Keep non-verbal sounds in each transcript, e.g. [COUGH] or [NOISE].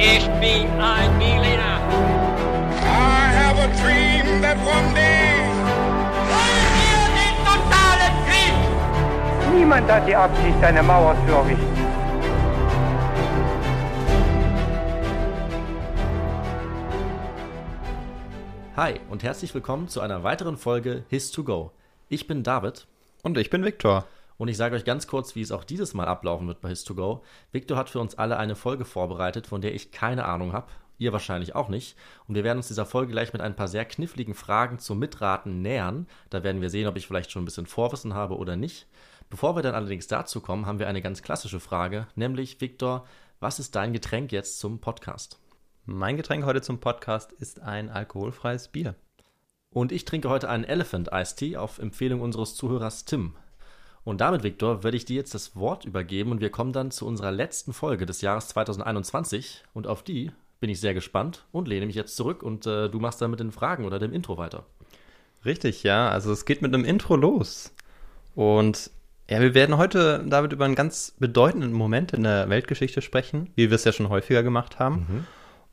Ich bin ein Berliner. I have a dream that one day. Wollen wir den totalen Krieg? Niemand hat die Absicht, eine Mauer zu errichten. Hi und herzlich willkommen zu einer weiteren Folge His to Go. Ich bin David Und ich bin Viktor. Und ich sage euch ganz kurz, wie es auch dieses Mal ablaufen wird bei His to Go. Victor hat für uns alle eine Folge vorbereitet, von der ich keine Ahnung habe. Ihr wahrscheinlich auch nicht. Und wir werden uns dieser Folge gleich mit ein paar sehr kniffligen Fragen zum Mitraten nähern. Da werden wir sehen, ob ich vielleicht schon ein bisschen Vorwissen habe oder nicht. Bevor wir dann allerdings dazu kommen, haben wir eine ganz klassische Frage, nämlich Victor, was ist dein Getränk jetzt zum Podcast? Mein Getränk heute zum Podcast ist ein alkoholfreies Bier. Und ich trinke heute einen Elephant Ice Tea auf Empfehlung unseres Zuhörers Tim. Und damit, Viktor, werde ich dir jetzt das Wort übergeben und wir kommen dann zu unserer letzten Folge des Jahres 2021 und auf die bin ich sehr gespannt und lehne mich jetzt zurück und äh, du machst dann mit den Fragen oder dem Intro weiter. Richtig, ja. Also es geht mit einem Intro los. Und ja, wir werden heute, David, über einen ganz bedeutenden Moment in der Weltgeschichte sprechen, wie wir es ja schon häufiger gemacht haben.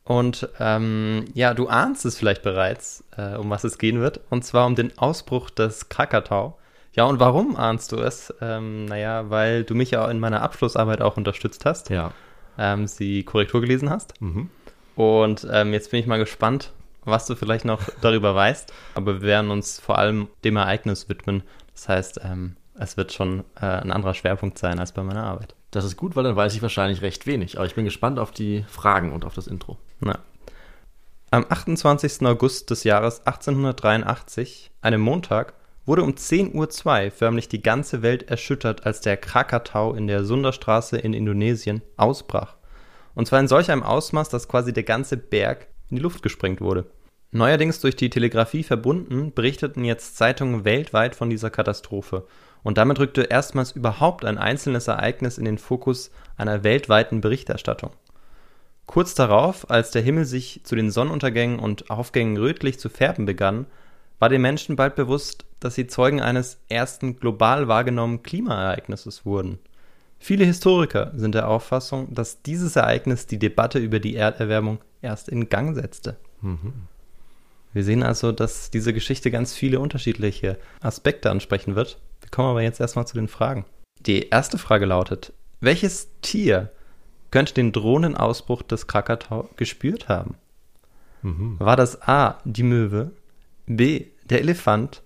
Und ähm, ja, du ahnst es vielleicht bereits, äh, um was es gehen wird. Und zwar um den Ausbruch des Krakatau. Ja, und warum ahnst du es? Ähm, naja, weil du mich ja in meiner Abschlussarbeit auch unterstützt hast. Ja. ähm, sie Korrektur gelesen hast. Mhm. Und ähm, jetzt bin ich mal gespannt, was du vielleicht noch [LAUGHS] darüber weißt. Aber wir werden uns vor allem dem Ereignis widmen. Das heißt, ähm, es wird schon äh, ein anderer Schwerpunkt sein als bei meiner Arbeit. Das ist gut, weil dann weiß ich wahrscheinlich recht wenig. Aber ich bin gespannt auf die Fragen und auf das Intro. Na. Am 28. August des Jahres 1883, einem Montag, wurde um 10.02 Uhr förmlich die ganze Welt erschüttert, als der Krakatau in der Sunderstraße in Indonesien ausbrach. Und zwar in solch einem Ausmaß, dass quasi der ganze Berg in die Luft gesprengt wurde. Neuerdings durch die Telegrafie verbunden, berichteten jetzt Zeitungen weltweit von dieser Katastrophe. Und damit rückte erstmals überhaupt ein einzelnes Ereignis in den Fokus einer weltweiten Berichterstattung. Kurz darauf, als der Himmel sich zu den Sonnenuntergängen und Aufgängen rötlich zu färben begann, war den Menschen bald bewusst, dass sie Zeugen eines ersten global wahrgenommenen Klimaereignisses wurden. Viele Historiker sind der Auffassung, dass dieses Ereignis die Debatte über die Erderwärmung erst in Gang setzte. Wir sehen also, dass diese Geschichte ganz viele unterschiedliche Aspekte ansprechen wird. Wir kommen aber jetzt erstmal zu den Fragen. Die erste Frage lautet, welches Tier könnte den drohenden Ausbruch des Krakatau gespürt haben? War das A, die Möwe, B, der Elefant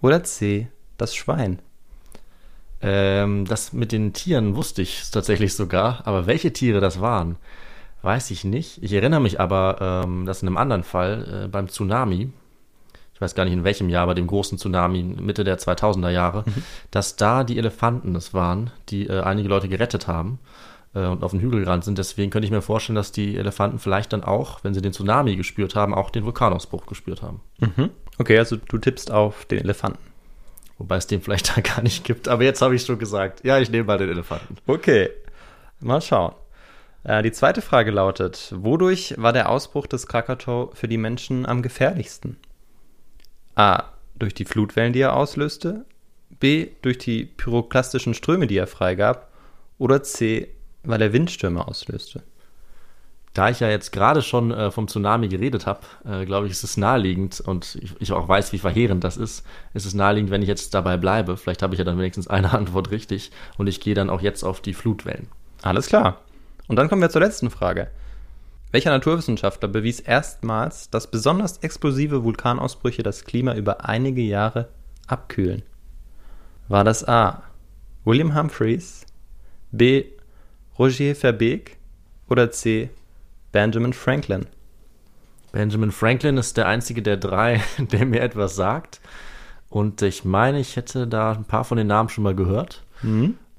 oder C, das Schwein? Ähm, das mit den Tieren wusste ich tatsächlich sogar, aber welche Tiere das waren, weiß ich nicht. Ich erinnere mich aber, ähm, dass in einem anderen Fall, äh, beim Tsunami, ich weiß gar nicht in welchem Jahr, bei dem großen Tsunami Mitte der 2000er Jahre, dass da die Elefanten es waren, die äh, einige Leute gerettet haben äh, und auf den Hügel gerannt sind. Deswegen könnte ich mir vorstellen, dass die Elefanten vielleicht dann auch, wenn sie den Tsunami gespürt haben, auch den Vulkanausbruch gespürt haben. Mhm. Okay, also du tippst auf den Elefanten. Wobei es den vielleicht [LAUGHS] da gar nicht gibt. Aber jetzt habe ich schon gesagt. Ja, ich nehme mal den Elefanten. Okay, mal schauen. Äh, die zweite Frage lautet, wodurch war der Ausbruch des Krakatau für die Menschen am gefährlichsten? A. Durch die Flutwellen, die er auslöste. B. Durch die pyroklastischen Ströme, die er freigab. Oder C. Weil er Windstürme auslöste. Da ich ja jetzt gerade schon äh, vom Tsunami geredet habe, äh, glaube ich, ist es naheliegend und ich, ich auch weiß, wie verheerend das ist, ist es naheliegend, wenn ich jetzt dabei bleibe. Vielleicht habe ich ja dann wenigstens [LAUGHS] eine Antwort richtig und ich gehe dann auch jetzt auf die Flutwellen. Alles klar. Und dann kommen wir zur letzten Frage. Welcher Naturwissenschaftler bewies erstmals, dass besonders explosive Vulkanausbrüche das Klima über einige Jahre abkühlen? War das A. William Humphreys, B. Roger Verbeek oder C. Benjamin Franklin? Benjamin Franklin ist der einzige der drei, [LAUGHS] der mir etwas sagt. Und ich meine, ich hätte da ein paar von den Namen schon mal gehört.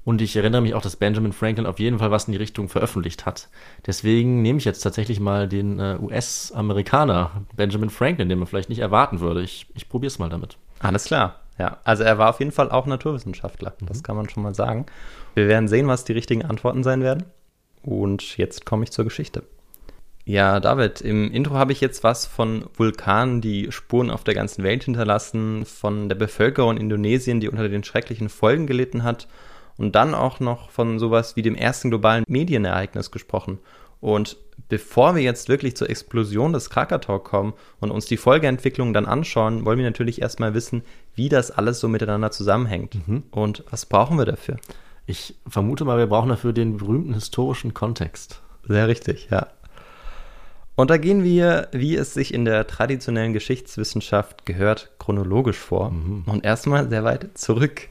Und ich erinnere mich auch, dass Benjamin Franklin auf jeden Fall was in die Richtung veröffentlicht hat. Deswegen nehme ich jetzt tatsächlich mal den äh, US-Amerikaner Benjamin Franklin, den man vielleicht nicht erwarten würde. Ich, ich probiere es mal damit. Alles klar. Ja, also er war auf jeden Fall auch Naturwissenschaftler. Das kann man schon mal sagen. Wir werden sehen, was die richtigen Antworten sein werden. Und jetzt komme ich zur Geschichte. Ja, David, im Intro habe ich jetzt was von Vulkanen, die Spuren auf der ganzen Welt hinterlassen, von der Bevölkerung in Indonesien, die unter den schrecklichen Folgen gelitten hat und dann auch noch von sowas wie dem ersten globalen Medienereignis gesprochen. Und bevor wir jetzt wirklich zur Explosion des Krakatau kommen und uns die Folgeentwicklung dann anschauen, wollen wir natürlich erstmal wissen, wie das alles so miteinander zusammenhängt. Und was brauchen wir dafür? Ich vermute mal, wir brauchen dafür den berühmten historischen Kontext. Sehr richtig, ja. Und da gehen wir, wie es sich in der traditionellen Geschichtswissenschaft gehört, chronologisch vor. Und erstmal sehr weit zurück.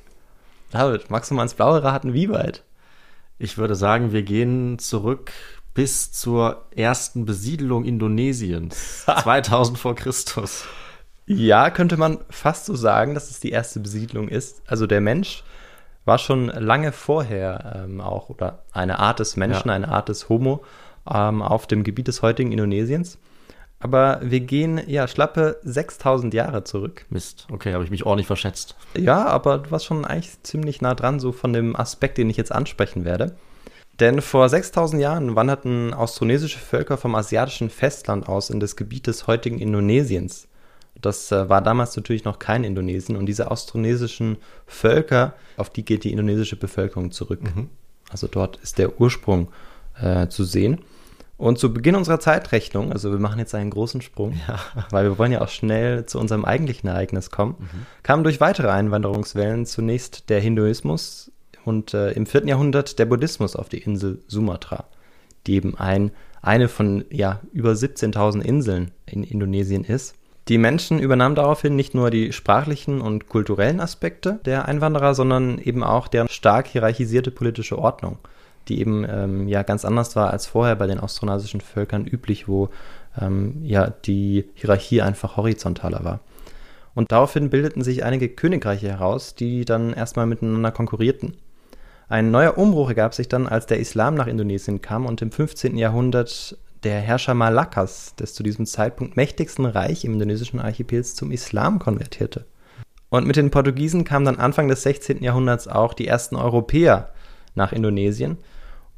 David, magst du mal ins Blaue raten, wie weit? Ich würde sagen, wir gehen zurück bis zur ersten Besiedelung Indonesiens, [LAUGHS] 2000 vor Christus. Ja, könnte man fast so sagen, dass es die erste Besiedlung ist. Also der Mensch war schon lange vorher ähm, auch, oder eine Art des Menschen, Ja. eine Art des Homo ähm, auf dem Gebiet des heutigen Indonesiens. Aber wir gehen ja schlappe 6000 Jahre zurück. Mist, okay, habe ich mich ordentlich verschätzt. Ja, aber du warst schon eigentlich ziemlich nah dran, so von dem Aspekt, den ich jetzt ansprechen werde. Denn vor 6000 Jahren wanderten austronesische Völker vom asiatischen Festland aus in das Gebiet des heutigen Indonesiens. Das äh, war damals natürlich noch kein Indonesien und diese austronesischen Völker, auf die geht die indonesische Bevölkerung zurück. Also dort ist der Ursprung äh, zu sehen. Und zu Beginn unserer Zeitrechnung, also wir machen jetzt einen großen Sprung, [LAUGHS] weil wir wollen ja auch schnell zu unserem eigentlichen Ereignis kommen, kam durch weitere Einwanderungswellen zunächst der Hinduismus und äh, im 4. Jahrhundert der Buddhismus auf die Insel Sumatra, die eben ein, eine von ja, über 17.000 Inseln in Indonesien ist. Die Menschen übernahmen daraufhin nicht nur die sprachlichen und kulturellen Aspekte der Einwanderer, sondern eben auch deren stark hierarchisierte politische Ordnung, die eben ähm, ja ganz anders war als vorher bei den austronesischen Völkern üblich, wo ähm, ja die Hierarchie einfach horizontaler war. Und daraufhin bildeten sich einige Königreiche heraus, die dann erstmal miteinander konkurrierten. Ein neuer Umbruch ergab sich dann, als der Islam nach Indonesien kam und im 15. Jahrhundert der Herrscher Malakas, des zu diesem Zeitpunkt mächtigsten Reich im indonesischen Archipels, zum Islam konvertierte. Und mit den Portugiesen kamen dann Anfang des 16. Jahrhunderts auch die ersten Europäer nach Indonesien.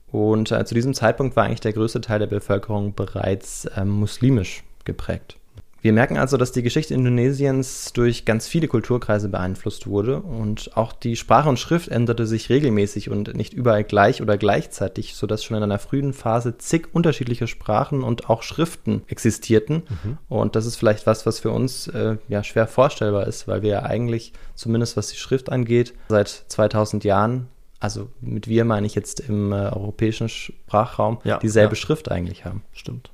Und äh, zu diesem Zeitpunkt war eigentlich der größte Teil der Bevölkerung bereits ähm, muslimisch geprägt. Wir merken also, dass die Geschichte Indonesiens durch ganz viele Kulturkreise beeinflusst wurde und auch die Sprache und Schrift änderte sich regelmäßig und nicht überall gleich oder gleichzeitig, sodass schon in einer frühen Phase zig unterschiedliche Sprachen und auch Schriften existierten. Und das ist vielleicht was, was für uns äh, ja schwer vorstellbar ist, weil wir ja eigentlich, zumindest was die Schrift angeht, seit 2000 Jahren, also mit wir meine ich jetzt im äh, europäischen Sprachraum, Ja, dieselbe ja. Schrift eigentlich haben. Stimmt.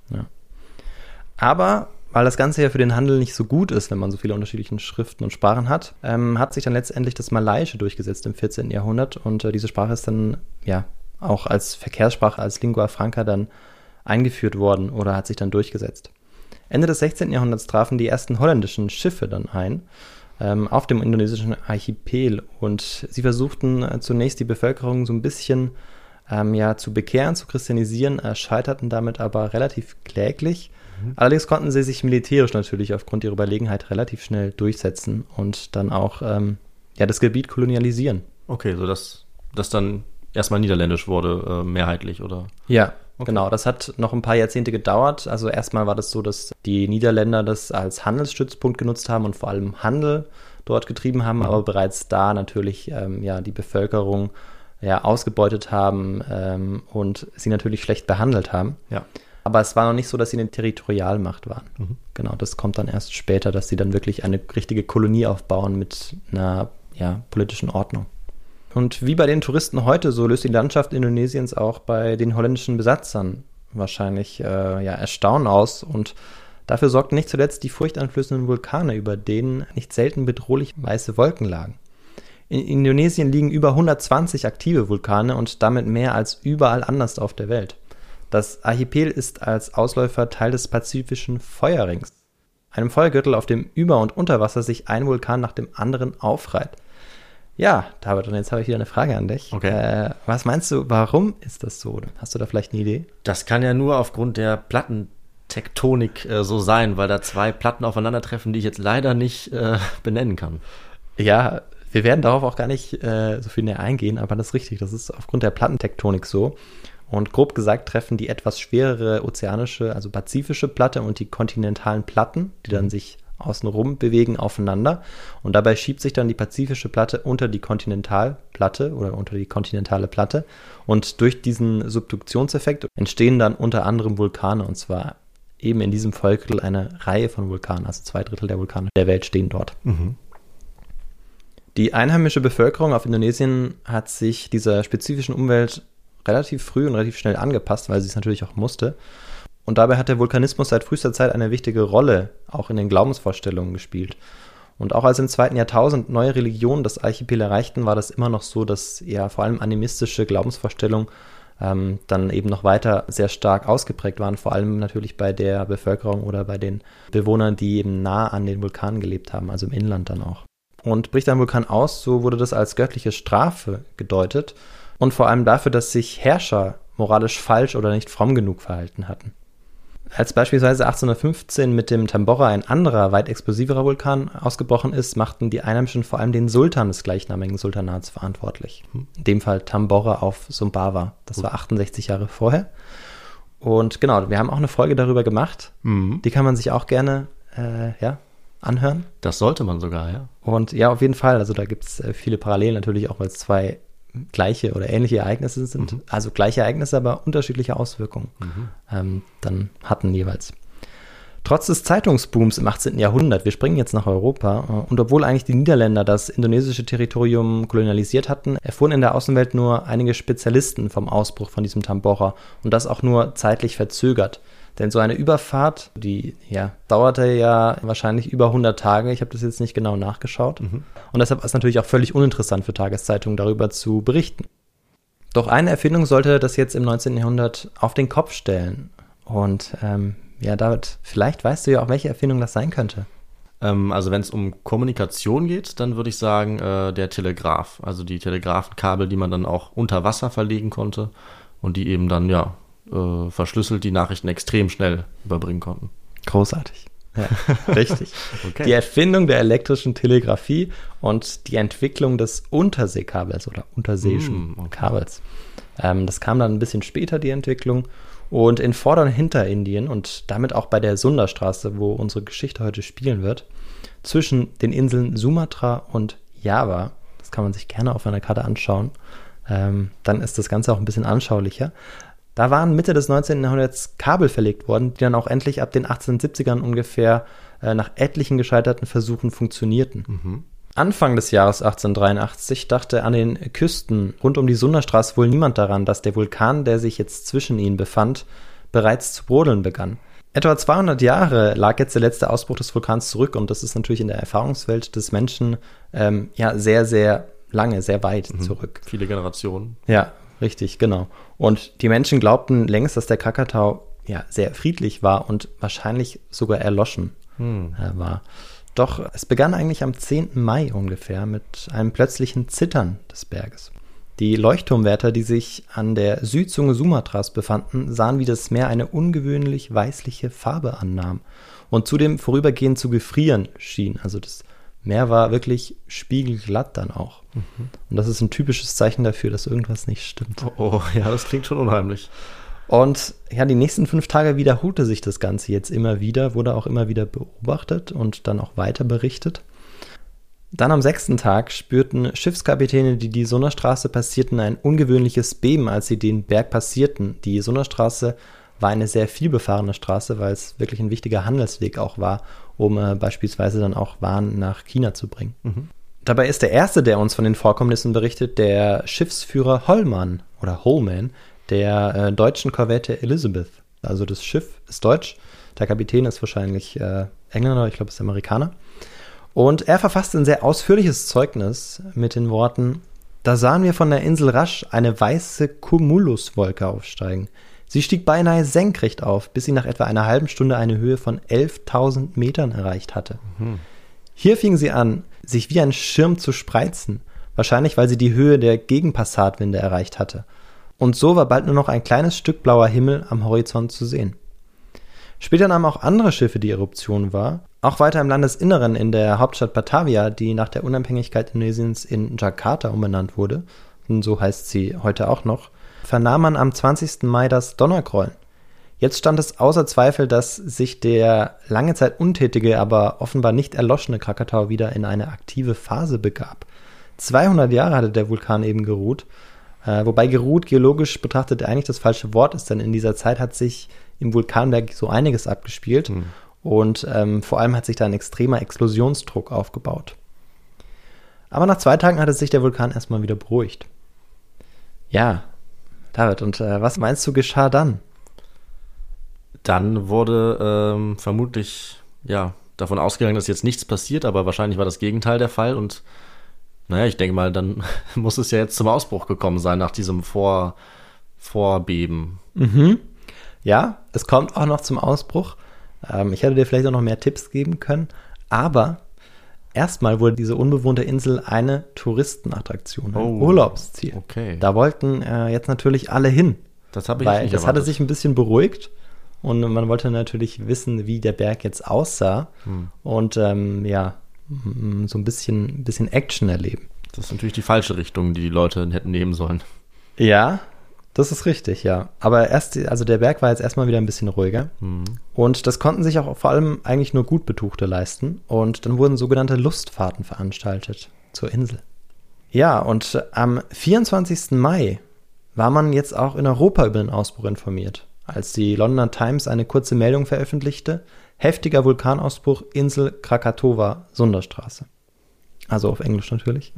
Aber weil das Ganze ja für den Handel nicht so gut ist, wenn man so viele unterschiedliche Schriften und Sprachen hat, ähm, hat sich dann letztendlich das Malaiische durchgesetzt im 14. Jahrhundert und äh, diese Sprache ist dann ja auch als Verkehrssprache, als Lingua Franca dann eingeführt worden oder hat sich dann durchgesetzt. Ende des 16. Jahrhunderts trafen die ersten holländischen Schiffe dann ein ähm, auf dem indonesischen Archipel und sie versuchten äh, zunächst die Bevölkerung so ein bisschen ähm, ja, zu bekehren, zu christianisieren, äh, scheiterten damit aber relativ kläglich. Allerdings konnten sie sich militärisch natürlich aufgrund ihrer Überlegenheit relativ schnell durchsetzen und dann auch ähm, ja, das Gebiet kolonialisieren. Okay, so dass das dann erstmal niederländisch wurde, äh, mehrheitlich, oder? Ja, Okay. genau. Das hat noch ein paar Jahrzehnte gedauert. Also erstmal war das so, dass die Niederländer das als Handelsstützpunkt genutzt haben und vor allem Handel dort getrieben haben, aber bereits da natürlich ähm, ja die Bevölkerung ja ausgebeutet haben ähm, und sie natürlich schlecht behandelt haben. Ja. Aber es war noch nicht so, dass sie eine Territorialmacht waren. Genau, das kommt dann erst später, dass sie dann wirklich eine richtige Kolonie aufbauen mit einer ja, politischen Ordnung. Und wie bei den Touristen heute, so löst die Landschaft Indonesiens auch bei den holländischen Besatzern wahrscheinlich äh, ja, Erstaunen aus. Und dafür sorgten nicht zuletzt die furchteinflößenden Vulkane, über denen nicht selten bedrohlich weiße Wolken lagen. In Indonesien liegen über 120 aktive Vulkane und damit mehr als überall anders auf der Welt. Das Archipel ist als Ausläufer Teil des pazifischen Feuerrings, einem Feuergürtel, auf dem über und unter Wasser sich ein Vulkan nach dem anderen aufreiht. Ja, David, und jetzt habe ich wieder eine Frage an dich. Okay. Äh, was meinst du, warum ist das so? Hast du da vielleicht eine Idee? Das kann ja nur aufgrund der Plattentektonik äh, so sein, weil da zwei Platten aufeinandertreffen, die ich jetzt leider nicht äh, benennen kann. Ja, wir werden darauf auch gar nicht äh, so viel näher eingehen, aber das ist richtig. Das ist aufgrund der Plattentektonik so. Und grob gesagt treffen die etwas schwerere ozeanische, also pazifische Platte und die kontinentalen Platten, die dann sich außenrum bewegen aufeinander. Und dabei schiebt sich dann die pazifische Platte unter die Kontinentalplatte oder unter die kontinentale Platte. Und durch diesen Subduktionseffekt entstehen dann unter anderem Vulkane. Und zwar eben in diesem Vollgürtel eine Reihe von Vulkanen, also zwei Drittel der Vulkane der Welt stehen dort. Mhm. Die einheimische Bevölkerung auf Indonesien hat sich dieser spezifischen Umwelt relativ früh und relativ schnell angepasst, weil sie es natürlich auch musste. Und dabei hat der Vulkanismus seit frühester Zeit eine wichtige Rolle auch in den Glaubensvorstellungen gespielt. Und auch als im zweiten Jahrtausend neue Religionen das Archipel erreichten, war das immer noch so, dass ja vor allem animistische Glaubensvorstellungen ähm, dann eben noch weiter sehr stark ausgeprägt waren, vor allem natürlich bei der Bevölkerung oder bei den Bewohnern, die eben nah an den Vulkanen gelebt haben, also im Inland dann auch. Und bricht ein Vulkan aus, so wurde das als göttliche Strafe gedeutet und vor allem dafür, dass sich Herrscher moralisch falsch oder nicht fromm genug verhalten hatten. Als beispielsweise 1815 mit dem Tambora ein anderer, weit explosiverer Vulkan ausgebrochen ist, machten die Einheimischen vor allem den Sultan des gleichnamigen Sultanats verantwortlich. In dem Fall Tambora auf Sumbawa. Das war 68 Jahre vorher. Und genau, wir haben auch eine Folge darüber gemacht. Mhm. Die kann man sich auch gerne äh, ja, anhören. Das sollte man sogar, ja. Und ja, auf jeden Fall. Also da gibt es äh, viele Parallelen natürlich auch, weil es zwei gleiche oder ähnliche Ereignisse sind. Mhm. Also gleiche Ereignisse, aber unterschiedliche Auswirkungen ähm, dann hatten jeweils. Trotz des Zeitungsbooms im 18. Jahrhundert, wir springen jetzt nach Europa, äh, und obwohl eigentlich die Niederländer das indonesische Territorium kolonialisiert hatten, erfuhren in der Außenwelt nur einige Spezialisten vom Ausbruch von diesem Tambora und das auch nur zeitlich verzögert. Denn so eine Überfahrt, die ja, dauerte ja wahrscheinlich über 100 Tage. Ich habe das jetzt nicht genau nachgeschaut. Und deshalb ist es natürlich auch völlig uninteressant für Tageszeitungen darüber zu berichten. Doch eine Erfindung sollte das jetzt im 19. Jahrhundert auf den Kopf stellen. Und ähm, ja, David, vielleicht weißt du ja auch, welche Erfindung das sein könnte. Ähm, also wenn es um Kommunikation geht, dann würde ich sagen, äh, der Telegraph. Also die Telegrafenkabel, die man dann auch unter Wasser verlegen konnte und die eben dann, ja, äh, verschlüsselt die Nachrichten extrem schnell überbringen konnten. Großartig. Ja, [LAUGHS] richtig. [LAUGHS] Okay. Die Erfindung der elektrischen Telegrafie und die Entwicklung des Unterseekabels oder unterseeischen Mm, okay. Kabels. Ähm, das kam dann ein bisschen später, die Entwicklung. Und in Vorder- und Hinterindien und damit auch bei der Sunderstraße, wo unsere Geschichte heute spielen wird, zwischen den Inseln Sumatra und Java, das kann man sich gerne auf einer Karte anschauen, ähm, dann ist das Ganze auch ein bisschen anschaulicher. Da waren Mitte des 19. Jahrhunderts Kabel verlegt worden, die dann auch endlich ab den 1870ern ungefähr äh, nach etlichen gescheiterten Versuchen funktionierten. Anfang des Jahres 1883 dachte an den Küsten rund um die Sunderstraße wohl niemand daran, dass der Vulkan, der sich jetzt zwischen ihnen befand, bereits zu brodeln begann. Etwa 200 Jahre lag jetzt der letzte Ausbruch des Vulkans zurück und das ist natürlich in der Erfahrungswelt des Menschen ähm, ja sehr, sehr lange, sehr weit zurück. Viele Generationen. Ja, richtig, genau. Und die Menschen glaubten längst, dass der Krakatau ja sehr friedlich war und wahrscheinlich sogar erloschen äh, war. Doch es begann eigentlich am 10. Mai ungefähr mit einem plötzlichen Zittern des Berges. Die Leuchtturmwärter, die sich an der Südzunge Sumatras befanden, sahen, wie das Meer eine ungewöhnlich weißliche Farbe annahm und zudem vorübergehend zu gefrieren schien. Also das Meer war wirklich spiegelglatt dann auch. Und das ist ein typisches Zeichen dafür, dass irgendwas nicht stimmt. Oh, oh, ja, das klingt schon unheimlich. Und ja, die nächsten fünf Tage wiederholte sich das Ganze jetzt immer wieder, wurde auch immer wieder beobachtet und dann auch weiter berichtet. Dann am sechsten Tag spürten Schiffskapitäne, die die Sunnerstraße passierten, ein ungewöhnliches Beben, als sie den Berg passierten. Die Sunnerstraße war eine sehr vielbefahrene Straße, weil es wirklich ein wichtiger Handelsweg auch war, um äh, beispielsweise dann auch Waren nach China zu bringen. Dabei ist der erste, der uns von den Vorkommnissen berichtet, der Schiffsführer Hollmann oder Holman der äh, deutschen Korvette Elizabeth. Also das Schiff ist deutsch, der Kapitän ist wahrscheinlich äh, Engländer, ich glaube, ist Amerikaner. Und er verfasst ein sehr ausführliches Zeugnis mit den Worten: Da sahen wir von der Insel rasch eine weiße Cumuluswolke aufsteigen. Sie stieg beinahe senkrecht auf, bis sie nach etwa einer halben Stunde eine Höhe von 11.000 Metern erreicht hatte. Hier fing sie an, sich wie ein Schirm zu spreizen, wahrscheinlich weil sie die Höhe der Gegenpassatwinde erreicht hatte. Und so war bald nur noch ein kleines Stück blauer Himmel am Horizont zu sehen. Später nahmen auch andere Schiffe die Eruption wahr. Auch weiter im Landesinneren in der Hauptstadt Batavia, die nach der Unabhängigkeit Indonesiens in Jakarta umbenannt wurde, und so heißt sie heute auch noch, vernahm man am 20. Mai das Donnergrollen. Jetzt stand es außer Zweifel, dass sich der lange Zeit untätige, aber offenbar nicht erloschene Krakatau wieder in eine aktive Phase begab. 200 Jahre hatte der Vulkan eben geruht, äh, wobei geruht geologisch betrachtet eigentlich das falsche Wort ist, denn in dieser Zeit hat sich im Vulkanberg so einiges abgespielt Hm. und ähm, vor allem hat sich da ein extremer Explosionsdruck aufgebaut. Aber nach zwei Tagen hatte sich der Vulkan erstmal wieder beruhigt. Ja, David, und äh, was meinst du geschah dann? Dann wurde ähm, vermutlich, ja, davon ausgegangen, dass jetzt nichts passiert, aber wahrscheinlich war das Gegenteil der Fall und naja, ich denke mal, dann [LAUGHS] muss es ja jetzt zum Ausbruch gekommen sein nach diesem Vor Vorbeben. Mhm. Ja, es kommt auch noch zum Ausbruch. Ähm, ich hätte dir vielleicht auch noch mehr Tipps geben können, aber erstmal wurde diese unbewohnte Insel eine Touristenattraktion, ein Oh, Urlaubsziel. okay. Da wollten äh, jetzt natürlich alle hin, Das habe ich weil nicht das hatte erwartet. sich ein bisschen beruhigt und man wollte natürlich wissen, wie der Berg jetzt aussah Hm. und ähm, ja, m- so ein bisschen, ein bisschen Action erleben. Das ist natürlich die falsche Richtung, die die Leute hätten nehmen sollen. Ja, das ist richtig, ja. Aber erst, also der Berg war jetzt erstmal wieder ein bisschen ruhiger. Und das konnten sich auch vor allem eigentlich nur gut Betuchte leisten. Und dann wurden sogenannte Lustfahrten veranstaltet zur Insel. Ja, und am 24. Mai war man jetzt auch in Europa über den Ausbruch informiert, als die Londoner Times eine kurze Meldung veröffentlichte. Heftiger Vulkanausbruch, Insel Krakatoa, Sunderstraße. Also auf Englisch natürlich.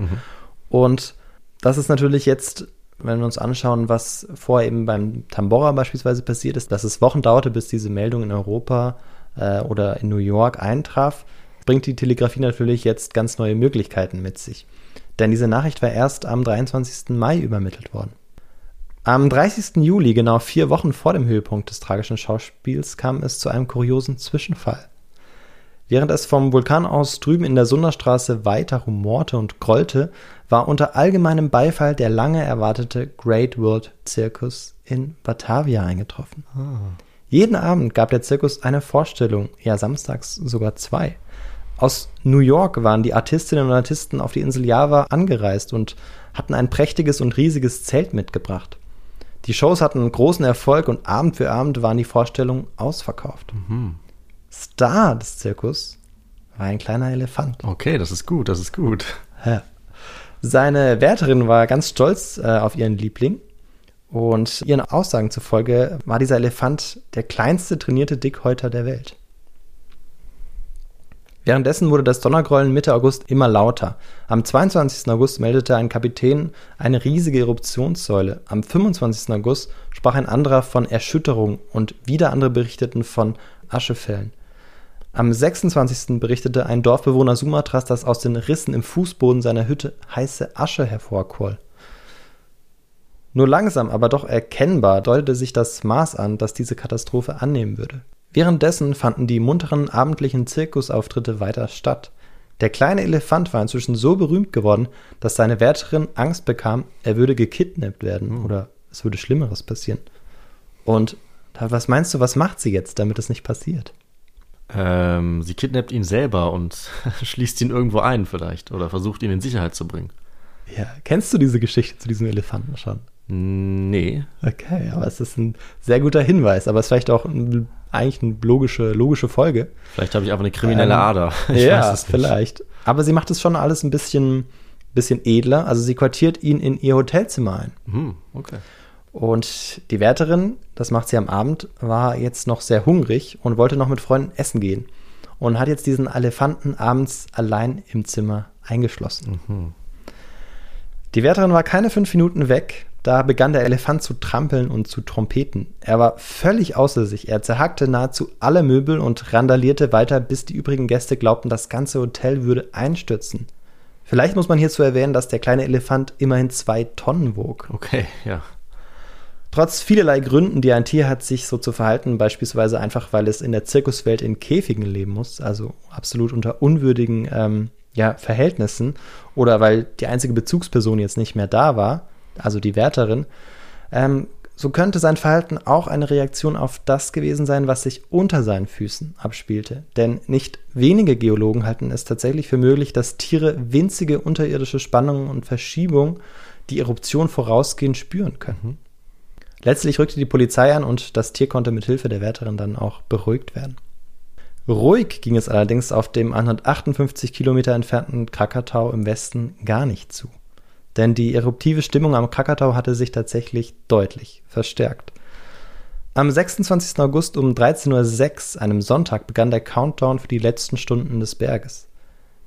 Und das ist natürlich jetzt, wenn wir uns anschauen, was vorher eben beim Tambora beispielsweise passiert ist, dass es Wochen dauerte, bis diese Meldung in Europa äh, oder in New York eintraf, bringt die Telegrafie natürlich jetzt ganz neue Möglichkeiten mit sich. Denn diese Nachricht war erst am 23. Mai übermittelt worden. Am 30. Juli, genau vier Wochen vor dem Höhepunkt des tragischen Schauspiels, kam es zu einem kuriosen Zwischenfall. Während es vom Vulkan aus drüben in der Sunderstraße weiter rumorte und grollte, war unter allgemeinem Beifall der lange erwartete Great World Circus in Batavia eingetroffen. Jeden Abend gab der Zirkus eine Vorstellung, ja samstags sogar zwei. Aus New York waren die Artistinnen und Artisten auf die Insel Java angereist und hatten ein prächtiges und riesiges Zelt mitgebracht. Die Shows hatten großen Erfolg und Abend für Abend waren die Vorstellungen ausverkauft. Star des Zirkus war ein kleiner Elefant. Okay, das ist gut, das ist gut. Ja. Seine Wärterin war ganz stolz äh, auf ihren Liebling und ihren Aussagen zufolge war dieser Elefant der kleinste trainierte Dickhäuter der Welt. Währenddessen wurde das Donnergrollen Mitte August immer lauter. Am 22. August meldete ein Kapitän eine riesige Eruptionssäule. Am 25. August sprach ein anderer von Erschütterung und wieder andere berichteten von Aschefällen. Am 26. berichtete ein Dorfbewohner Sumatras, dass aus den Rissen im Fußboden seiner Hütte heiße Asche hervorquoll. Nur langsam, aber doch erkennbar deutete sich das Maß an, das diese Katastrophe annehmen würde. Währenddessen fanden die munteren abendlichen Zirkusauftritte weiter statt. Der kleine Elefant war inzwischen so berühmt geworden, dass seine Wärterin Angst bekam, er würde gekidnappt werden oder es würde Schlimmeres passieren. Und was meinst du, was macht sie jetzt, damit es nicht passiert? Ähm, sie kidnappt ihn selber und [LAUGHS] schließt ihn irgendwo ein vielleicht oder versucht ihn in Sicherheit zu bringen. Ja, kennst du diese Geschichte zu diesem Elefanten schon? Nee. Okay, aber es ist ein sehr guter Hinweis, aber es ist vielleicht auch ein, eigentlich eine logische, logische Folge. Vielleicht habe ich einfach eine kriminelle Ähm, Ader. [LAUGHS] Ich ja, vielleicht. Aber sie macht es schon alles ein bisschen, bisschen edler. Also sie quartiert ihn in ihr Hotelzimmer ein. Hm, okay. Und die Wärterin, das macht sie am Abend, war jetzt noch sehr hungrig und wollte noch mit Freunden essen gehen. Und hat jetzt diesen Elefanten abends allein im Zimmer eingeschlossen. Die Wärterin war keine fünf Minuten weg, da begann der Elefant zu trampeln und zu trompeten. Er war völlig außer sich. Er zerhackte nahezu alle Möbel und randalierte weiter, bis die übrigen Gäste glaubten, das ganze Hotel würde einstürzen. Vielleicht muss man hierzu erwähnen, dass der kleine Elefant immerhin zwei Tonnen wog. Okay, ja. Trotz vielerlei Gründen, die ein Tier hat, sich so zu verhalten, beispielsweise einfach, weil es in der Zirkuswelt in Käfigen leben muss, also absolut unter unwürdigen ähm, ja, Verhältnissen, oder weil die einzige Bezugsperson jetzt nicht mehr da war, also die Wärterin, ähm, so könnte sein Verhalten auch eine Reaktion auf das gewesen sein, was sich unter seinen Füßen abspielte. Denn nicht wenige Geologen halten es tatsächlich für möglich, dass Tiere winzige unterirdische Spannungen und Verschiebungen, die Eruption vorausgehend spüren können. Letztlich rückte die Polizei an und das Tier konnte mit Hilfe der Wärterin dann auch beruhigt werden. Ruhig ging es allerdings auf dem 158 Kilometer entfernten Krakatau im Westen gar nicht zu. Denn die eruptive Stimmung am Krakatau hatte sich tatsächlich deutlich verstärkt. Am 26. August um 13.06 Uhr, einem Sonntag, begann der Countdown für die letzten Stunden des Berges.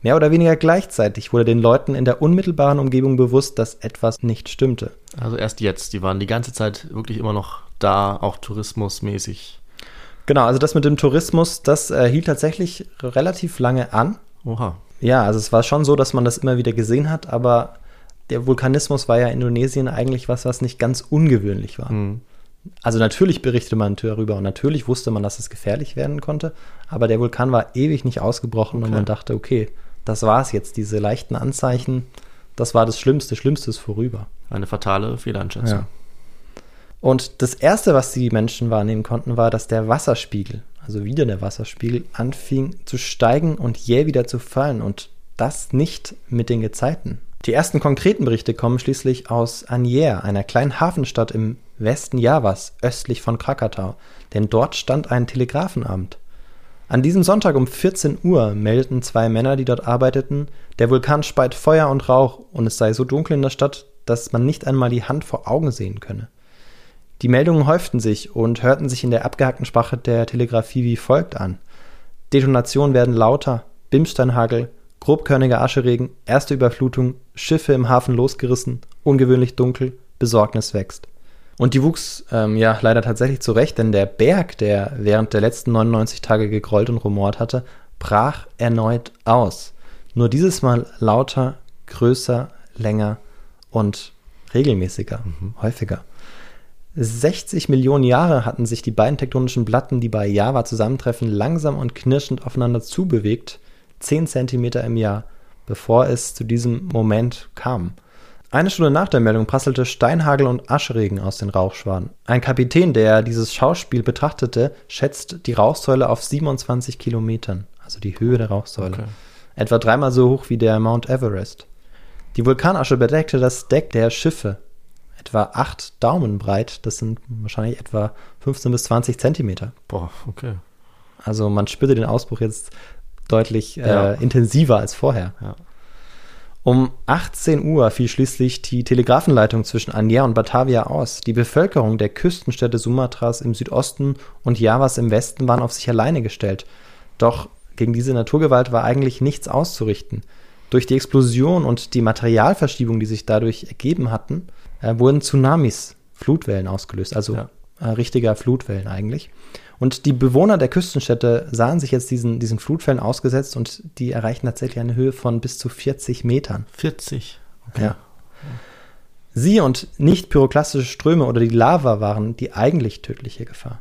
Mehr oder weniger gleichzeitig wurde den Leuten in der unmittelbaren Umgebung bewusst, dass etwas nicht stimmte. Also erst jetzt, die waren die ganze Zeit wirklich immer noch da, auch tourismusmäßig. Genau, also das mit dem Tourismus, das äh, hielt tatsächlich relativ lange an. Oha. Ja, also es war schon so, dass man das immer wieder gesehen hat, aber der Vulkanismus war ja in Indonesien eigentlich was, was nicht ganz ungewöhnlich war. Hm. Also natürlich berichtete man darüber und natürlich wusste man, dass es gefährlich werden konnte, aber der Vulkan war ewig nicht ausgebrochen und Okay. man dachte, okay, das war's jetzt, diese leichten Anzeichen, das war das Schlimmste, Schlimmste ist vorüber. Eine fatale Fehleinschätzung. Ja. Und das Erste, was die Menschen wahrnehmen konnten, war, dass der Wasserspiegel, also wieder der Wasserspiegel, anfing zu steigen und jäh wieder zu fallen und das nicht mit den Gezeiten. Die ersten konkreten Berichte kommen schließlich aus Anjer, einer kleinen Hafenstadt im Westen Javas, östlich von Krakatau, denn dort stand ein Telegrafenamt. An diesem Sonntag um 14 Uhr meldeten zwei Männer, die dort arbeiteten, der Vulkan speit Feuer und Rauch und es sei so dunkel in der Stadt, dass man nicht einmal die Hand vor Augen sehen könne. Die Meldungen häuften sich und hörten sich in der abgehackten Sprache der Telegrafie wie folgt an. Detonationen werden lauter, Bimsteinhagel, grobkörniger Ascheregen, erste Überflutung, Schiffe im Hafen losgerissen, ungewöhnlich dunkel, Besorgnis wächst. Und die wuchs ähm, ja leider tatsächlich zurecht, denn der Berg, der während der letzten 99 Tage gegrollt und rumort hatte, brach erneut aus. Nur dieses Mal lauter, größer, länger und regelmäßiger, häufiger. 60 Millionen Jahre hatten sich die beiden tektonischen Platten, die bei Java zusammentreffen, langsam und knirschend aufeinander zubewegt, 10 Zentimeter im Jahr, bevor es zu diesem Moment kam. Eine Stunde nach der Meldung prasselte Steinhagel und Aschregen aus den Rauchschwaden. Ein Kapitän, der dieses Schauspiel betrachtete, schätzt die Rauchsäule auf 27 Kilometern, also die Höhe der Rauchsäule. Okay. Etwa dreimal so hoch wie der Mount Everest. Die Vulkanasche bedeckte das Deck der Schiffe, etwa acht Daumen breit, das sind wahrscheinlich etwa 15 bis 20 Zentimeter. Boah, okay. Also man spürte den Ausbruch jetzt deutlich Ja. äh, intensiver als vorher. Ja. Um 18 Uhr fiel schließlich die Telegrafenleitung zwischen Anjer und Batavia aus. Die Bevölkerung der Küstenstädte Sumatras im Südosten und Javas im Westen waren auf sich alleine gestellt. Doch gegen diese Naturgewalt war eigentlich nichts auszurichten. Durch die Explosion und die Materialverschiebung, die sich dadurch ergeben hatten, äh, wurden Tsunamis, Flutwellen ausgelöst, also Ja. äh, richtiger Flutwellen eigentlich. Und die Bewohner der Küstenstädte sahen sich jetzt diesen, diesen Flutwellen ausgesetzt und die erreichten tatsächlich eine Höhe von bis zu 40 Metern. 40. Ja. Sie und nicht pyroklastische Ströme oder die Lava waren die eigentlich tödliche Gefahr.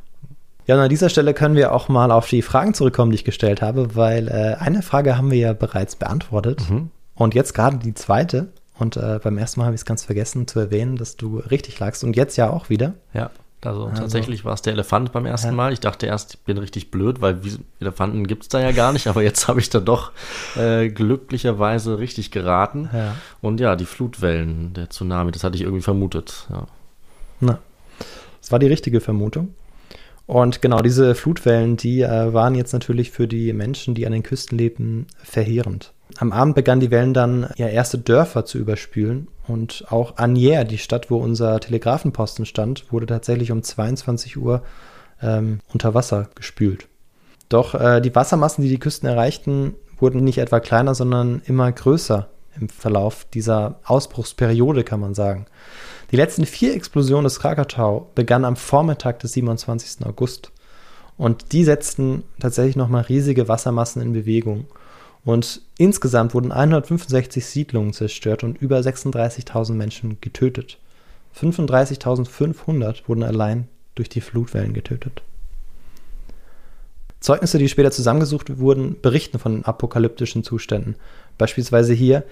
Ja, und an dieser Stelle können wir auch mal auf die Fragen zurückkommen, die ich gestellt habe, weil äh, eine Frage haben wir ja bereits beantwortet. Und jetzt gerade die zweite. Und äh, beim ersten Mal habe ich es ganz vergessen zu erwähnen, dass du richtig lagst. Und jetzt ja auch wieder. Ja, also, tatsächlich war es der Elefant beim ersten Ja. Mal. Ich dachte erst, ich bin richtig blöd, weil Elefanten gibt es da ja gar nicht, [LAUGHS] aber jetzt habe ich da doch äh, glücklicherweise richtig geraten. Ja. Und ja, die Flutwellen, der Tsunami, das hatte ich irgendwie vermutet. Ja. Na, das war die richtige Vermutung. Und genau diese Flutwellen, die äh, waren jetzt natürlich für die Menschen, die an den Küsten lebten, verheerend. Am Abend begannen die Wellen dann ja erste Dörfer zu überspülen und auch Anjer, die Stadt, wo unser Telegrafenposten stand, wurde tatsächlich um 22 Uhr ähm, unter Wasser gespült. Doch äh, die Wassermassen, die die Küsten erreichten, wurden nicht etwa kleiner, sondern immer größer im Verlauf dieser Ausbruchsperiode, kann man sagen. Die letzten vier Explosionen des Krakatau begannen am Vormittag des 27. August. Und die setzten tatsächlich nochmal riesige Wassermassen in Bewegung. Und insgesamt wurden 165 Siedlungen zerstört und über 36.000 Menschen getötet. 35.500 wurden allein durch die Flutwellen getötet. Zeugnisse, die später zusammengesucht wurden, berichten von apokalyptischen Zuständen. Beispielsweise hier,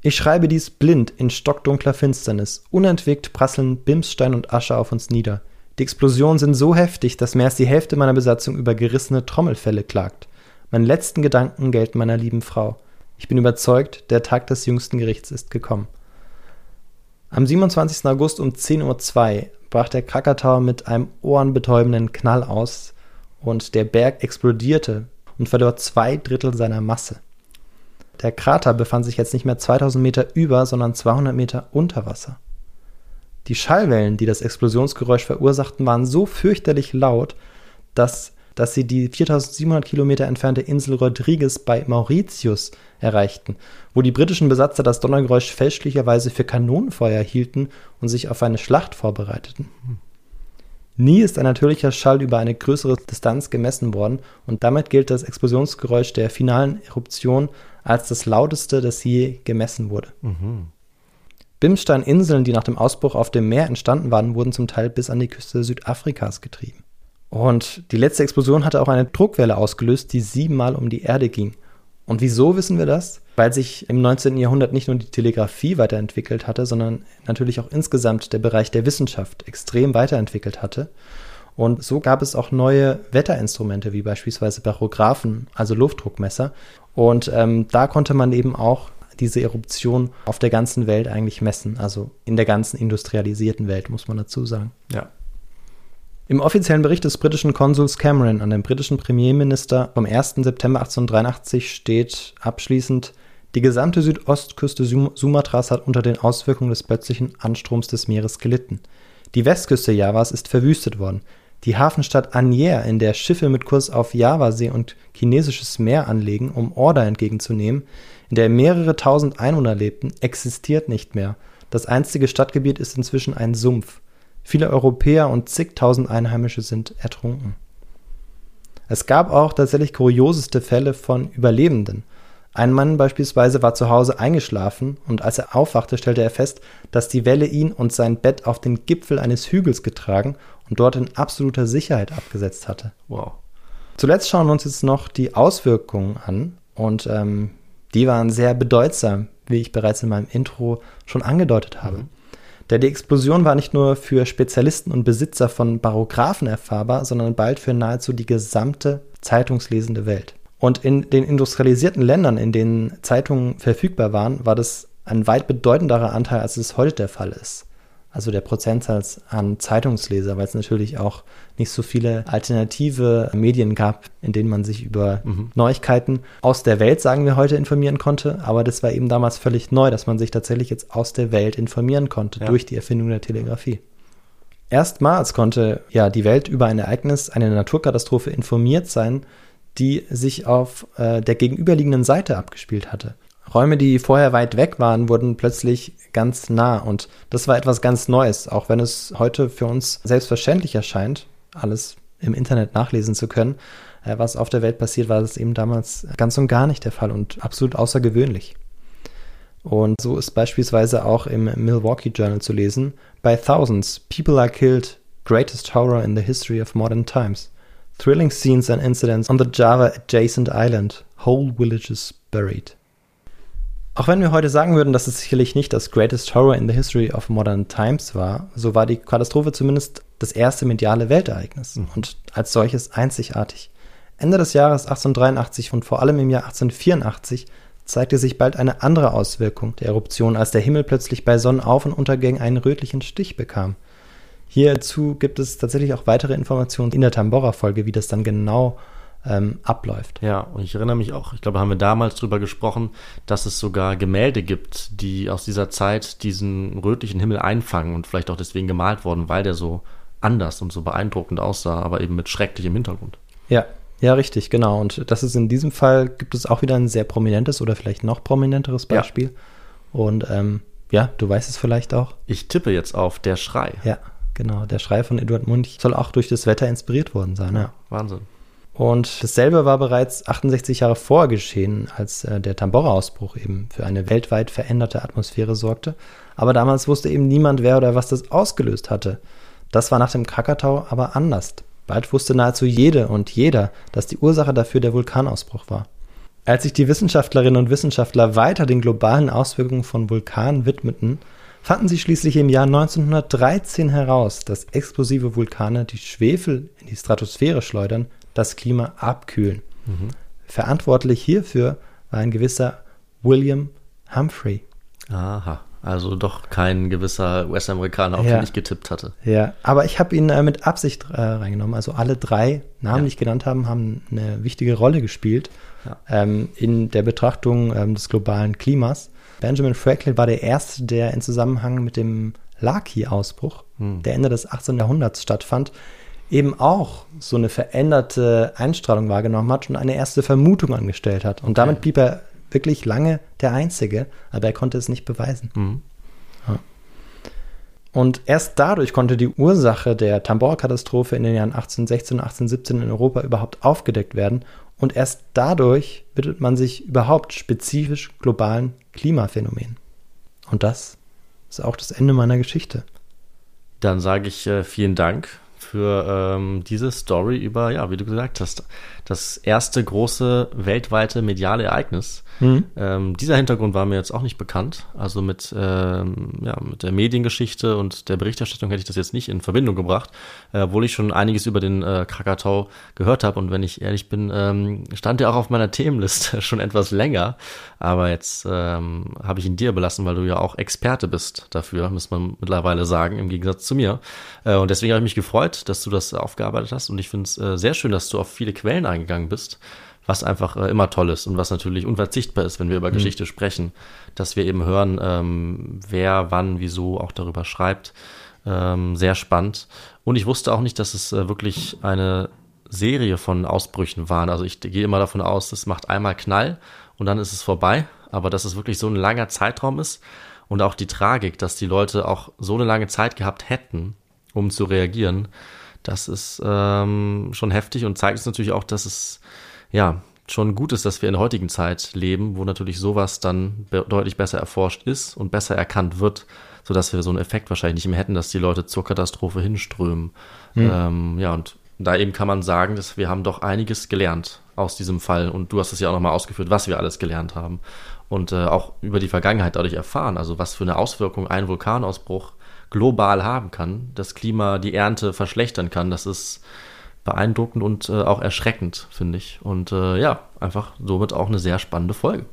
ich schreibe dies blind in stockdunkler Finsternis. Unentwegt prasseln Bimsstein und Asche auf uns nieder. Die Explosionen sind so heftig, dass mehr als die Hälfte meiner Besatzung über gerissene Trommelfälle klagt. Meine letzten Gedanken gelten meiner lieben Frau. Ich bin überzeugt, der Tag des jüngsten Gerichts ist gekommen. Am 27. August um 10.02 Uhr brach der Krakatau mit einem ohrenbetäubenden Knall aus und der Berg explodierte und verlor zwei Drittel seiner Masse. Der Krater befand sich jetzt nicht mehr 2000 Meter über, sondern 200 Meter unter Wasser. Die Schallwellen, die das Explosionsgeräusch verursachten, waren so fürchterlich laut, dass, dass sie die 4700 Kilometer entfernte Insel Rodriguez bei Mauritius erreichten, wo die britischen Besatzer das Donnergeräusch fälschlicherweise für Kanonenfeuer hielten und sich auf eine Schlacht vorbereiteten. Nie ist ein natürlicher Schall über eine größere Distanz gemessen worden und damit gilt das Explosionsgeräusch der finalen Eruption als das lauteste, das je gemessen wurde. Mhm. Bimstein-Inseln, die nach dem Ausbruch auf dem Meer entstanden waren, wurden zum Teil bis an die Küste Südafrikas getrieben. Und die letzte Explosion hatte auch eine Druckwelle ausgelöst, die siebenmal um die Erde ging. Und wieso wissen wir das? Weil sich im 19. Jahrhundert nicht nur die Telegrafie weiterentwickelt hatte, sondern natürlich auch insgesamt der Bereich der Wissenschaft extrem weiterentwickelt hatte. Und so gab es auch neue Wetterinstrumente, wie beispielsweise Barographen, also Luftdruckmesser. Und ähm, da konnte man eben auch diese Eruption auf der ganzen Welt eigentlich messen, also in der ganzen industrialisierten Welt, muss man dazu sagen. Ja. Im offiziellen Bericht des britischen Konsuls Cameron an den britischen Premierminister vom 1. September 1883 steht abschließend, die gesamte Südostküste Sumatras hat unter den Auswirkungen des plötzlichen Anstroms des Meeres gelitten. Die Westküste Javas ist verwüstet worden. Die Hafenstadt Anjer, in der Schiffe mit Kurs auf Javasee und chinesisches Meer anlegen, um Order entgegenzunehmen, in der mehrere tausend Einwohner lebten, existiert nicht mehr. Das einstige Stadtgebiet ist inzwischen ein Sumpf. Viele Europäer und zigtausend Einheimische sind ertrunken. Es gab auch tatsächlich kurioseste Fälle von Überlebenden. Ein Mann beispielsweise war zu Hause eingeschlafen und als er aufwachte, stellte er fest, dass die Welle ihn und sein Bett auf den Gipfel eines Hügels getragen und dort in absoluter Sicherheit abgesetzt hatte. Wow. Zuletzt schauen wir uns jetzt noch die Auswirkungen an und ähm, die waren sehr bedeutsam, wie ich bereits in meinem Intro schon angedeutet habe. Mhm. Denn die Explosion war nicht nur für Spezialisten und Besitzer von Barographen erfahrbar, sondern bald für nahezu die gesamte zeitungslesende Welt. Und in den industrialisierten Ländern, in denen Zeitungen verfügbar waren, war das ein weit bedeutenderer Anteil, als es heute der Fall ist also der Prozentsatz an Zeitungsleser, weil es natürlich auch nicht so viele alternative Medien gab, in denen man sich über mhm. Neuigkeiten aus der Welt, sagen wir heute, informieren konnte. Aber das war eben damals völlig neu, dass man sich tatsächlich jetzt aus der Welt informieren konnte ja. durch die Erfindung der Telegrafie. Erstmals konnte ja die Welt über ein Ereignis, eine Naturkatastrophe informiert sein, die sich auf äh, der gegenüberliegenden Seite abgespielt hatte. Räume, die vorher weit weg waren, wurden plötzlich ganz nah. Und das war etwas ganz Neues, auch wenn es heute für uns selbstverständlich erscheint, alles im Internet nachlesen zu können. Äh, was auf der Welt passiert, war das eben damals ganz und gar nicht der Fall und absolut außergewöhnlich. Und so ist beispielsweise auch im Milwaukee Journal zu lesen: By thousands, people are killed. Greatest horror in the history of modern times. Thrilling scenes and incidents on the Java adjacent island. Whole villages buried. Auch wenn wir heute sagen würden, dass es sicherlich nicht das Greatest Horror in the History of Modern Times war, so war die Katastrophe zumindest das erste mediale Weltereignis mhm. und als solches einzigartig. Ende des Jahres 1883 und vor allem im Jahr 1884 zeigte sich bald eine andere Auswirkung der Eruption, als der Himmel plötzlich bei Sonnenauf- und Untergängen einen rötlichen Stich bekam. Hierzu gibt es tatsächlich auch weitere Informationen in der Tambora-Folge, wie das dann genau ähm, abläuft. Ja, und ich erinnere mich auch, ich glaube, haben wir damals drüber gesprochen, dass es sogar Gemälde gibt, die aus dieser Zeit diesen rötlichen Himmel einfangen und vielleicht auch deswegen gemalt wurden, weil der so anders und so beeindruckend aussah, aber eben mit schrecklichem Hintergrund. Ja, ja, richtig, genau. Und das ist in diesem Fall gibt es auch wieder ein sehr prominentes oder vielleicht noch prominenteres Beispiel. Ja. Und ähm, ja, du weißt es vielleicht auch. Ich tippe jetzt auf Der Schrei. Ja, genau. Der Schrei von Eduard Munch soll auch durch das Wetter inspiriert worden sein. Ja, Wahnsinn. Und dasselbe war bereits 68 Jahre vorher geschehen, als äh, der Tambora-Ausbruch eben für eine weltweit veränderte Atmosphäre sorgte. Aber damals wusste eben niemand, wer oder was das ausgelöst hatte. Das war nach dem Krakatau aber anders. Bald wusste nahezu jede und jeder, dass die Ursache dafür der Vulkanausbruch war. Als sich die Wissenschaftlerinnen und Wissenschaftler weiter den globalen Auswirkungen von Vulkanen widmeten, fanden sie schließlich im Jahr 1913 heraus, dass explosive Vulkane, die Schwefel in die Stratosphäre schleudern, das Klima abkühlen. Mhm. Verantwortlich hierfür war ein gewisser William Humphrey. Aha. Also doch kein gewisser US-Amerikaner, auf Ja. den ich getippt hatte. Ja, aber ich habe ihn äh, mit Absicht äh, reingenommen. Also alle drei Namen, die ich genannt haben, haben eine wichtige Rolle gespielt Ja. ähm, in der Betrachtung ähm, des globalen Klimas. Benjamin Franklin war der Erste, der in Zusammenhang mit dem Laki-Ausbruch, der Ende des 18. Jahrhunderts stattfand, eben auch so eine veränderte Einstrahlung wahrgenommen hat und eine erste Vermutung angestellt hat. Und damit blieb er wirklich lange der Einzige, aber er konnte es nicht beweisen. Ja. Und erst dadurch konnte die Ursache der Tambor-Katastrophe in den Jahren 1816 und 1817 in Europa überhaupt aufgedeckt werden. Und erst dadurch widmet man sich überhaupt spezifisch globalen Klimaphänomenen. Und das ist auch das Ende meiner Geschichte. Dann sage ich äh, vielen Dank für ähm, diese Story über, ja, wie du gesagt hast, das erste große weltweite mediale Ereignis. Ähm, dieser Hintergrund war mir jetzt auch nicht bekannt. Also mit, ähm, ja, mit der Mediengeschichte und der Berichterstattung hätte ich das jetzt nicht in Verbindung gebracht, äh, obwohl ich schon einiges über den äh, Krakatau gehört habe. Und wenn ich ehrlich bin, ähm, stand der auch auf meiner Themenliste [LAUGHS] schon etwas länger. Aber jetzt ähm, habe ich ihn dir belassen, weil du ja auch Experte bist dafür, muss man mittlerweile sagen, im Gegensatz zu mir. Äh, und deswegen habe ich mich gefreut, dass du das aufgearbeitet hast. Und ich finde es äh, sehr schön, dass du auf viele Quellen eingegangen bist was einfach äh, immer toll ist und was natürlich unverzichtbar ist, wenn wir über Geschichte sprechen, dass wir eben hören, ähm, wer, wann, wieso auch darüber schreibt. Ähm, sehr spannend. Und ich wusste auch nicht, dass es äh, wirklich eine Serie von Ausbrüchen waren. Also ich gehe immer davon aus, es macht einmal Knall und dann ist es vorbei. Aber dass es wirklich so ein langer Zeitraum ist und auch die Tragik, dass die Leute auch so eine lange Zeit gehabt hätten, um zu reagieren, das ist ähm, schon heftig und zeigt uns natürlich auch, dass es ja, schon gut ist, dass wir in der heutigen Zeit leben, wo natürlich sowas dann be deutlich besser erforscht ist und besser erkannt wird, sodass wir so einen Effekt wahrscheinlich nicht mehr hätten, dass die Leute zur Katastrophe hinströmen. Ähm, ja, und da eben kann man sagen, dass wir haben doch einiges gelernt aus diesem Fall. Und du hast es ja auch nochmal ausgeführt, was wir alles gelernt haben. Und äh, auch über die Vergangenheit dadurch erfahren, also was für eine Auswirkung ein Vulkanausbruch global haben kann, das Klima, die Ernte verschlechtern kann, das ist beeindruckend und äh, auch erschreckend, finde ich. Und äh, ja, einfach somit auch eine sehr spannende Folge.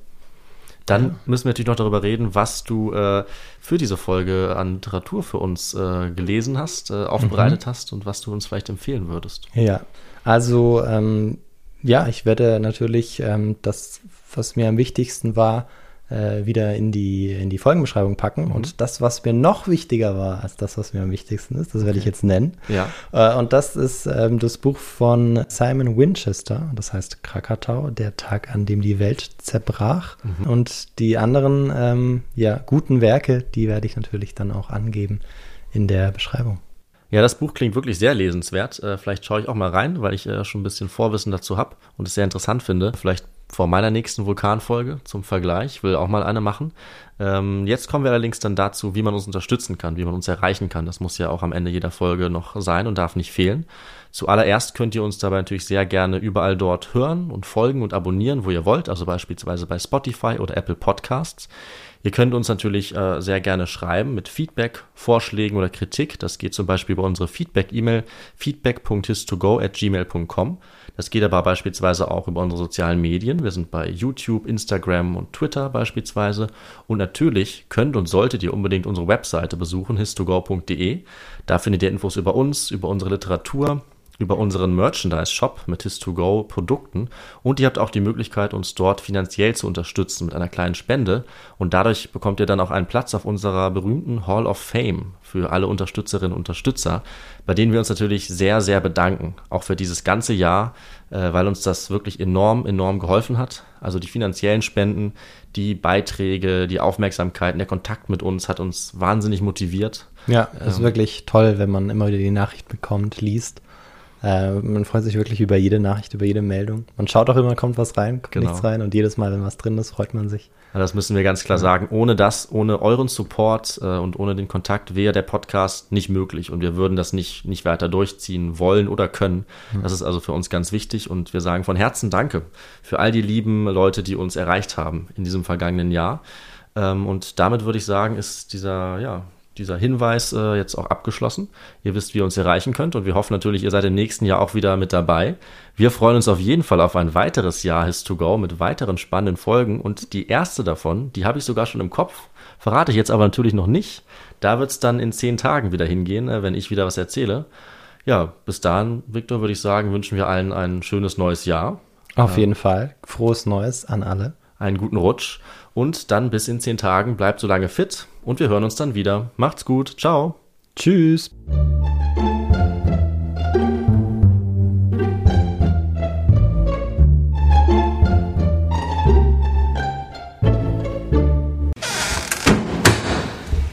Dann müssen wir natürlich noch darüber reden, was du äh, für diese Folge an Literatur für uns äh, gelesen hast, äh, aufbereitet hast und was du uns vielleicht empfehlen würdest. Ja, also ähm, ja, ich werde natürlich ähm, das, was mir am wichtigsten war, äh, wieder in die, in die Folgenbeschreibung packen. Und das, was mir noch wichtiger war als das, was mir am wichtigsten ist, das werde ich jetzt nennen. Ja. Äh, und das ist ähm, das Buch von Simon Winchester, das heißt Krakatau, der Tag, an dem die Welt zerbrach. Und die anderen ähm, ja, guten Werke, die werde ich natürlich dann auch angeben in der Beschreibung. Ja, das Buch klingt wirklich sehr lesenswert. Äh, vielleicht schaue ich auch mal rein, weil ich äh, schon ein bisschen Vorwissen dazu habe und es sehr interessant finde. Vielleicht vor meiner nächsten Vulkanfolge zum Vergleich. Ich will auch mal eine machen. Ähm, jetzt kommen wir allerdings dann dazu, wie man uns unterstützen kann, wie man uns erreichen kann. Das muss ja auch am Ende jeder Folge noch sein und darf nicht fehlen. Zuallererst könnt ihr uns dabei natürlich sehr gerne überall dort hören und folgen und abonnieren, wo ihr wollt, also beispielsweise bei Spotify oder Apple Podcasts. Ihr könnt uns natürlich äh, sehr gerne schreiben mit Feedback, Vorschlägen oder Kritik. Das geht zum Beispiel über unsere Feedback-E-Mail feedback.histogo at gmail.com. Das geht aber beispielsweise auch über unsere sozialen Medien. Wir sind bei YouTube, Instagram und Twitter beispielsweise. Und natürlich könnt und solltet ihr unbedingt unsere Webseite besuchen, histogo.de. Da findet ihr Infos über uns, über unsere Literatur, über unseren Merchandise-Shop mit His2Go-Produkten und ihr habt auch die Möglichkeit, uns dort finanziell zu unterstützen mit einer kleinen Spende und dadurch bekommt ihr dann auch einen Platz auf unserer berühmten Hall of Fame für alle Unterstützerinnen und Unterstützer, bei denen wir uns natürlich sehr, sehr bedanken, auch für dieses ganze Jahr, äh, weil uns das wirklich enorm, enorm geholfen hat. Also die finanziellen Spenden, die Beiträge, die Aufmerksamkeit, der Kontakt mit uns hat uns wahnsinnig motiviert. Ja, es ist wirklich toll, wenn man immer wieder die Nachricht bekommt, liest. Äh, man freut sich wirklich über jede Nachricht, über jede Meldung. Man schaut auch immer, kommt was rein, kommt Genau. nichts rein und jedes Mal, wenn was drin ist, freut man sich. Ja, Das müssen wir ganz klar sagen. Ohne das, ohne euren Support äh, und ohne den Kontakt wäre der Podcast nicht möglich und wir würden das nicht, nicht weiter durchziehen wollen oder können. Das ist also für uns ganz wichtig und wir sagen von Herzen Danke für all die lieben Leute, die uns erreicht haben in diesem vergangenen Jahr. Ähm, und damit würde ich sagen, ist dieser, ja, dieser Hinweis äh, jetzt auch abgeschlossen. Ihr wisst, wie ihr uns erreichen könnt und wir hoffen natürlich, ihr seid im nächsten Jahr auch wieder mit dabei. Wir freuen uns auf jeden Fall auf ein weiteres Jahr His to Go mit weiteren spannenden Folgen und die erste davon, die habe ich sogar schon im Kopf, verrate ich jetzt aber natürlich noch nicht. Da wird es dann in zehn Tagen wieder hingehen, äh, wenn ich wieder was erzähle. Ja, bis dahin, Victor, würde ich sagen, wünschen wir allen ein schönes neues Jahr. Auf jeden Fall. Frohes Neues an alle. Einen guten Rutsch und dann bis in zehn Tagen. Bleibt so lange fit und wir hören uns dann wieder. Macht's gut. Ciao. Tschüss.